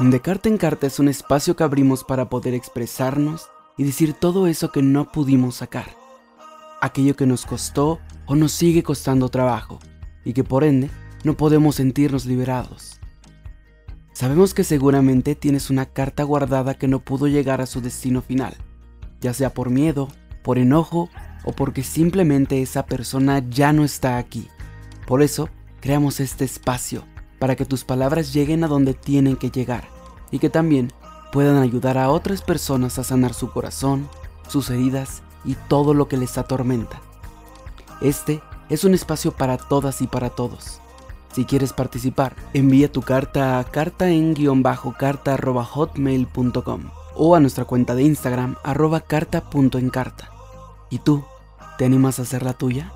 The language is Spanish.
De carta en carta es un espacio que abrimos para poder expresarnos y decir todo eso que no pudimos sacar, aquello que nos costó o nos sigue costando trabajo y que por ende no podemos sentirnos liberados. Sabemos que seguramente tienes una carta guardada que no pudo llegar a su destino final, ya sea por miedo, por enojo o porque simplemente esa persona ya no está aquí. Por eso, creamos este espacio para que tus palabras lleguen a donde tienen que llegar y que también puedan ayudar a otras personas a sanar su corazón, sus heridas y todo lo que les atormenta. Este es un espacio para todas y para todos. Si quieres participar, envía tu carta a carta carta.hotmail.com o a nuestra cuenta de Instagram arroba carta.encarta. ¿Y tú, te animas a hacer la tuya?